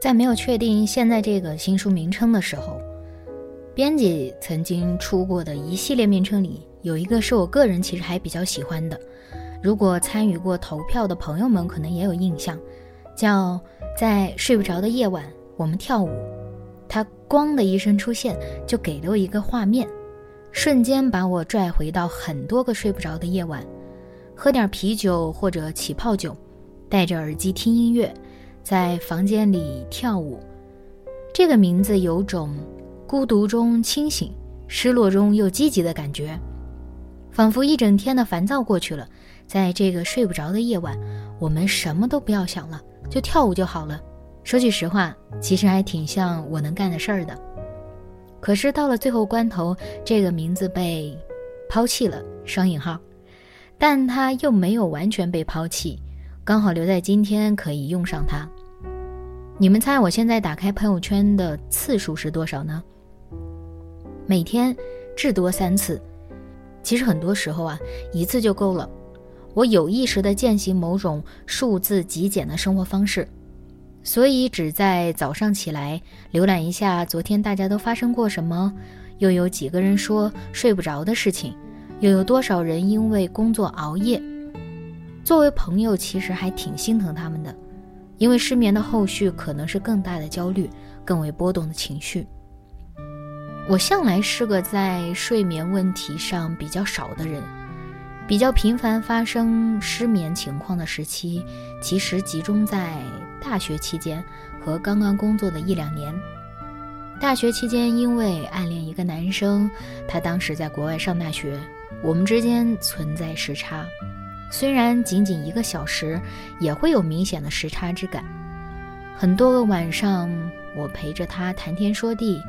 在没有确定现在这个新书名称的时候，编辑曾经出过的一系列名称里，有一个是我个人其实还比较喜欢的。如果参与过投票的朋友们可能也有印象，叫在睡不着的夜晚我们跳舞。它咣的一声出现，就给了我一个画面，瞬间把我拽回到很多个睡不着的夜晚，喝点啤酒或者起泡酒，戴着耳机听音乐。在房间里跳舞，这个名字有种孤独中清醒、失落中又积极的感觉，仿佛一整天的烦躁过去了，在这个睡不着的夜晚，我们什么都不要想了，就跳舞就好了。说句实话，其实还挺像我能干的事儿的。可是到了最后关头，这个名字被抛弃了（双引号），但它又没有完全被抛弃。刚好留在今天可以用上它。你们猜我现在打开朋友圈的次数是多少呢？每天至多三次。其实很多时候啊，一次就够了。我有意识地践行某种数字极简的生活方式，所以只在早上起来浏览一下昨天大家都发生过什么，又有几个人说睡不着的事情，又有多少人因为工作熬夜。作为朋友，其实还挺心疼他们的，因为失眠的后续可能是更大的焦虑、更为波动的情绪。我向来是个在睡眠问题上比较少的人，比较频繁发生失眠情况的时期，其实集中在大学期间和刚刚工作的一两年。大学期间，因为暗恋一个男生，他当时在国外上大学，我们之间存在时差。虽然仅仅一个小时，也会有明显的时差之感。很多个晚上，我陪着他谈天说地，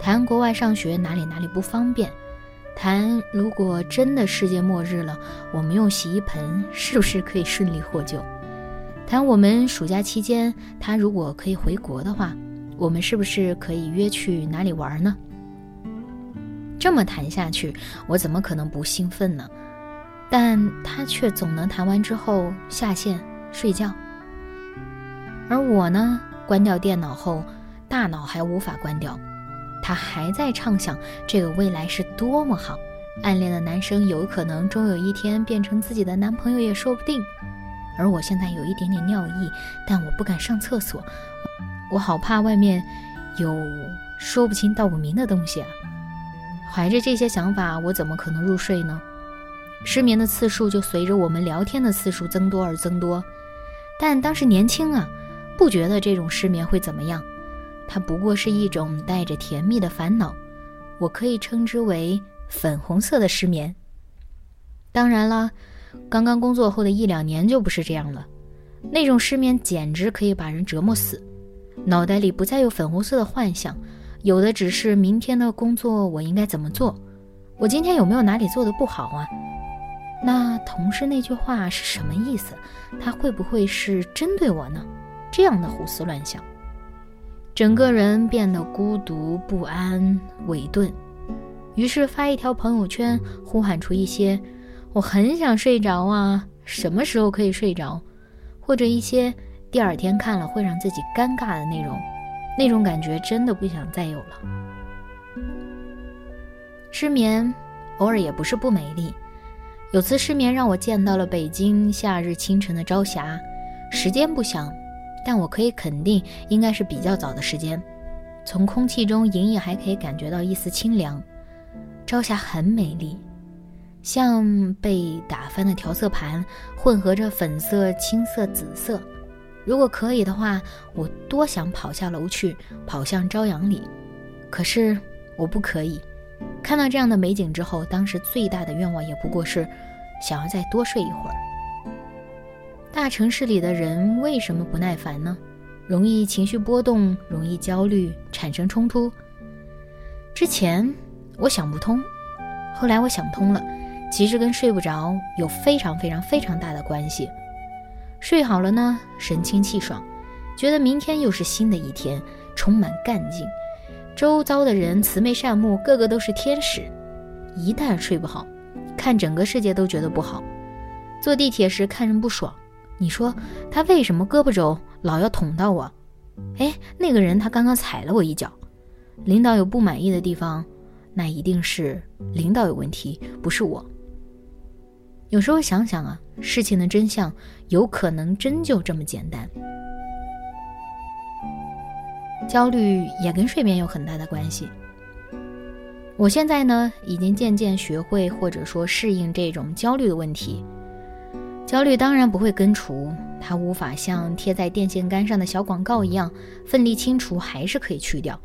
谈国外上学哪里哪里不方便，谈如果真的世界末日了，我们用洗衣盆是不是可以顺利获救？谈我们暑假期间，他如果可以回国的话，我们是不是可以约去哪里玩呢？这么谈下去，我怎么可能不兴奋呢？但他却总能谈完之后下线睡觉，而我呢，关掉电脑后，大脑还无法关掉，他还在畅想这个未来是多么好，暗恋的男生有可能终有一天变成自己的男朋友也说不定，而我现在有一点点尿意，但我不敢上厕所，我好怕外面有说不清道不明的东西啊！怀着这些想法，我怎么可能入睡呢？失眠的次数就随着我们聊天的次数增多而增多，但当时年轻啊，不觉得这种失眠会怎么样，它不过是一种带着甜蜜的烦恼，我可以称之为粉红色的失眠。当然了，刚刚工作后的一两年就不是这样了，那种失眠简直可以把人折磨死，脑袋里不再有粉红色的幻想，有的只是明天的工作我应该怎么做，我今天有没有哪里做的不好啊？那同事那句话是什么意思？他会不会是针对我呢？这样的胡思乱想，整个人变得孤独不安、委顿。于是发一条朋友圈，呼喊出一些“我很想睡着啊，什么时候可以睡着”，或者一些第二天看了会让自己尴尬的内容。那种感觉真的不想再有了。失眠偶尔也不是不美丽。有次失眠让我见到了北京夏日清晨的朝霞，时间不详，但我可以肯定应该是比较早的时间。从空气中隐隐还可以感觉到一丝清凉。朝霞很美丽，像被打翻的调色盘，混合着粉色、青色、紫色。如果可以的话，我多想跑下楼去，跑向朝阳里。可是我不可以，看到这样的美景之后，当时最大的愿望也不过是想要再多睡一会儿。大城市里的人为什么不耐烦呢？容易情绪波动，容易焦虑，产生冲突。之前我想不通，后来我想通了，其实跟睡不着有非常非常非常大的关系。睡好了呢，神清气爽，觉得明天又是新的一天，充满干劲。周遭的人慈眉善目，个个都是天使。一旦睡不好，看整个世界都觉得不好。坐地铁时看人不爽，你说他为什么胳膊肘老要捅到我？哎，那个人他刚刚踩了我一脚。领导有不满意的地方，那一定是领导有问题，不是我。有时候想想啊，事情的真相有可能真就这么简单。焦虑也跟睡眠有很大的关系。我现在呢，已经渐渐学会或者说适应这种焦虑的问题。焦虑当然不会根除，它无法像贴在电线杆上的小广告一样奋力清除，还是可以去掉。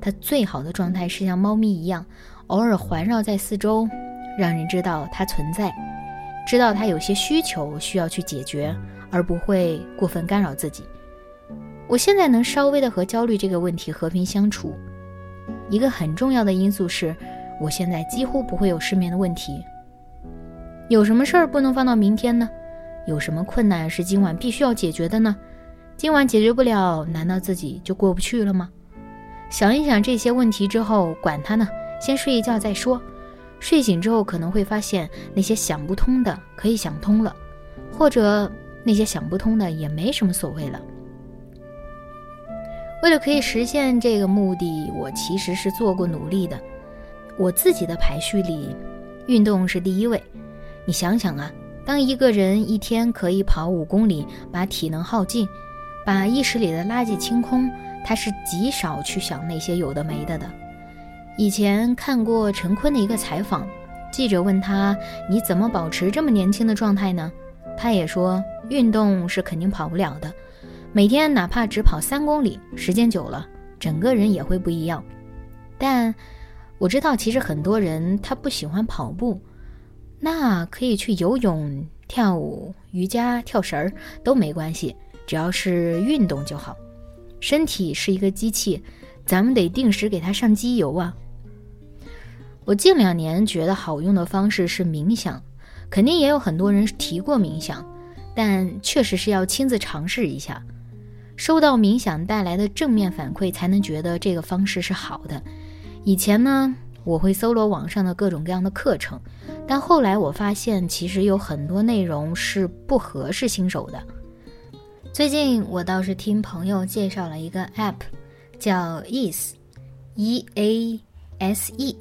它最好的状态是像猫咪一样，偶尔环绕在四周，让人知道它存在，知道它有些需求需要去解决，而不会过分干扰自己。我现在能稍微的和焦虑这个问题和平相处，一个很重要的因素是，我现在几乎不会有失眠的问题。有什么事儿不能放到明天呢？有什么困难是今晚必须要解决的呢？今晚解决不了，难道自己就过不去了吗？想一想这些问题之后，管他呢，先睡一觉再说。睡醒之后可能会发现那些想不通的可以想通了，或者那些想不通的也没什么所谓了。为了可以实现这个目的，我其实是做过努力的。我自己的排序里，运动是第一位。你想想啊，当一个人一天可以跑五公里，把体能耗尽，把意识里的垃圾清空。他是极少去想那些有的没的的。以前看过陈坤的一个采访，记者问他：“你怎么保持这么年轻的状态呢？”他也说：“运动是肯定跑不了的，每天哪怕只跑三公里，时间久了，整个人也会不一样。”但我知道，其实很多人他不喜欢跑步，那可以去游泳、跳舞、瑜伽、跳绳儿都没关系，只要是运动就好。身体是一个机器，咱们得定时给它上机油啊。我近两年觉得好用的方式是冥想，肯定也有很多人提过冥想，但确实是要亲自尝试一下，收到冥想带来的正面反馈，才能觉得这个方式是好的。以前呢，我会搜罗网上的各种各样的课程，但后来我发现，其实有很多内容是不合适新手的。最近我倒是听朋友介绍了一个 App，叫 Ease，E A S E。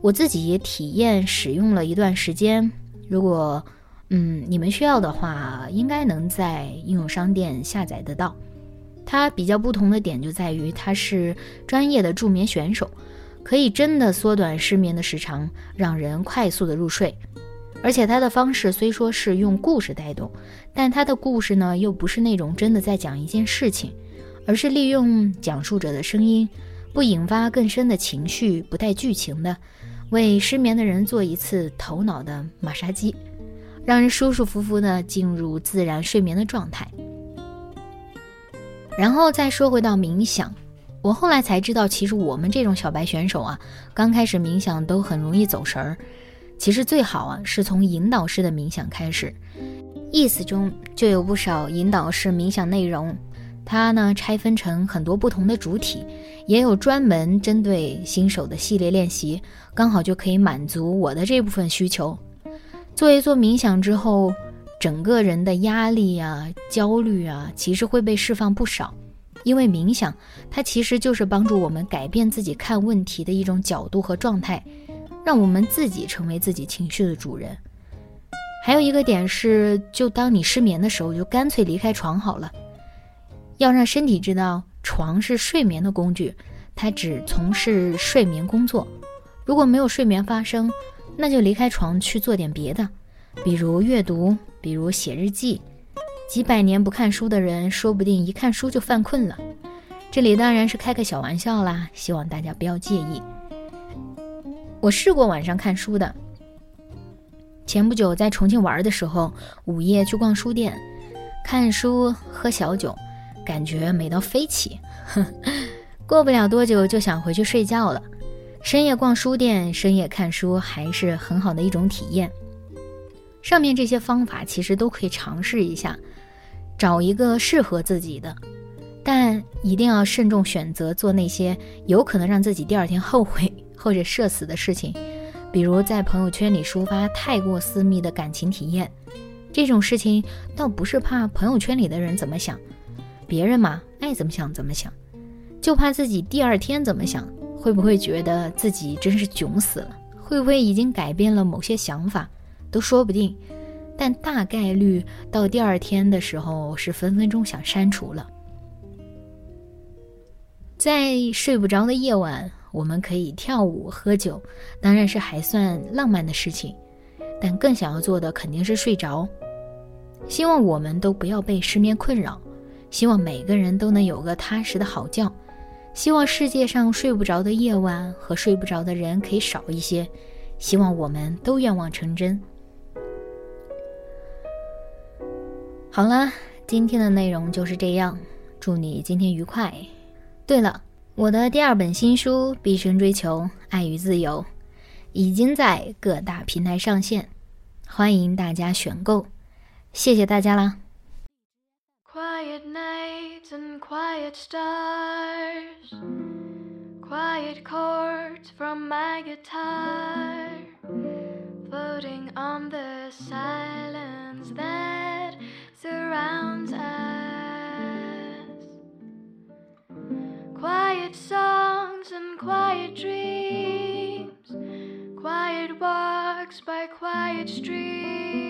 我自己也体验使用了一段时间。如果嗯你们需要的话，应该能在应用商店下载得到。它比较不同的点就在于它是专业的助眠选手，可以真的缩短失眠的时长，让人快速的入睡。而且它的方式虽说是用故事带动，但它的故事呢又不是那种真的在讲一件事情，而是利用讲述者的声音，不引发更深的情绪，不带剧情的，为失眠的人做一次头脑的马杀鸡，让人舒舒服服的进入自然睡眠的状态。然后再说回到冥想，我后来才知道，其实我们这种小白选手啊，刚开始冥想都很容易走神儿。其实最好啊，是从引导式的冥想开始，意思中就有不少引导式冥想内容。它呢拆分成很多不同的主体，也有专门针对新手的系列练习，刚好就可以满足我的这部分需求。做一做冥想之后，整个人的压力啊、焦虑啊，其实会被释放不少。因为冥想，它其实就是帮助我们改变自己看问题的一种角度和状态。让我们自己成为自己情绪的主人。还有一个点是，就当你失眠的时候，就干脆离开床好了。要让身体知道，床是睡眠的工具，它只从事睡眠工作。如果没有睡眠发生，那就离开床去做点别的，比如阅读，比如写日记。几百年不看书的人，说不定一看书就犯困了。这里当然是开个小玩笑啦，希望大家不要介意。我试过晚上看书的。前不久在重庆玩的时候，午夜去逛书店，看书喝小酒，感觉美到飞起。过不了多久就想回去睡觉了。深夜逛书店，深夜看书，还是很好的一种体验。上面这些方法其实都可以尝试一下，找一个适合自己的，但一定要慎重选择做那些有可能让自己第二天后悔 或者社死的事情。比如在朋友圈里抒发太过私密的感情体验，这种事情倒不是怕朋友圈里的人怎么想，别人嘛爱怎么想怎么想，就怕自己第二天怎么想，会不会觉得自己真是囧死了，会不会已经改变了某些想法，都说不定。但大概率到第二天的时候是分分钟想删除了。在睡不着的夜晚。我们可以跳舞、喝酒，当然是还算浪漫的事情，但更想要做的肯定是睡着。希望我们都不要被失眠困扰，希望每个人都能有个踏实的好觉，希望世界上睡不着的夜晚和睡不着的人可以少一些，希望我们都愿望成真。好了，今天的内容就是这样，祝你今天愉快。对了。我的第二本新书《毕生追求爱与自由》已经在各大平台上线，欢迎大家选购，谢谢大家啦。And quiet stars, quiet chords from my guitar, floating on the silence that surrounds us. Quiet songs and quiet dreams, quiet walks by quiet streams,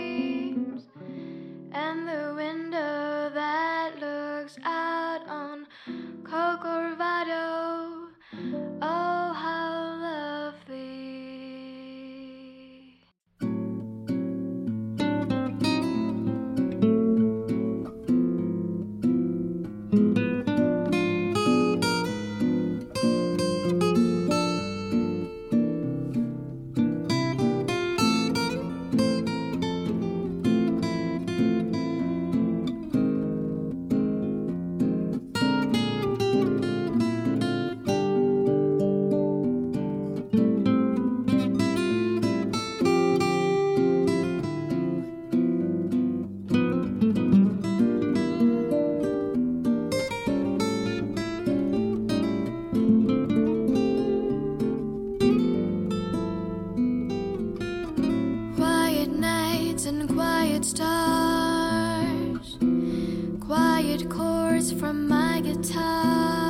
quiet stars, quiet chords from my guitar.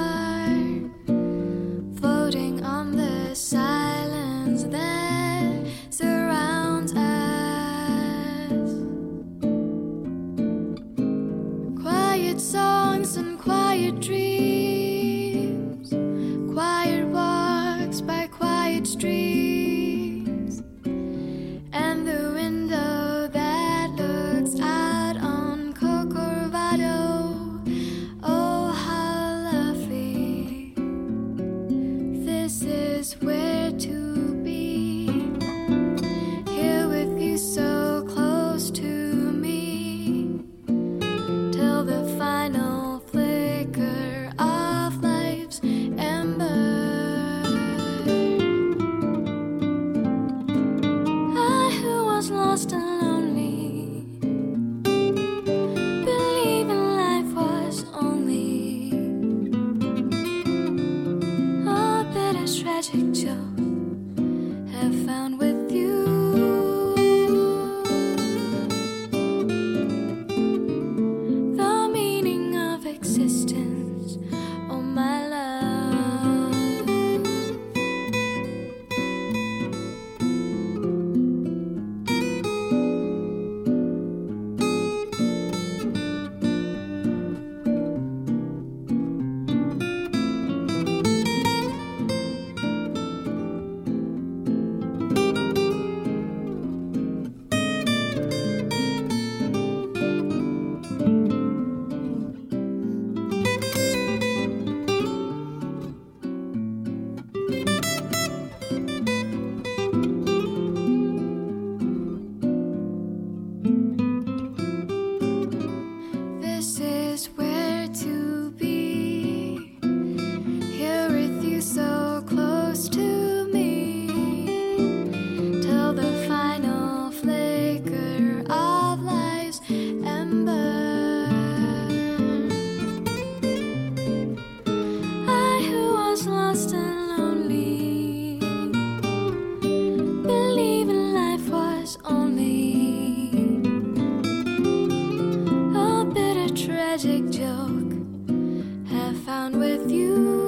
magic joke have found with you.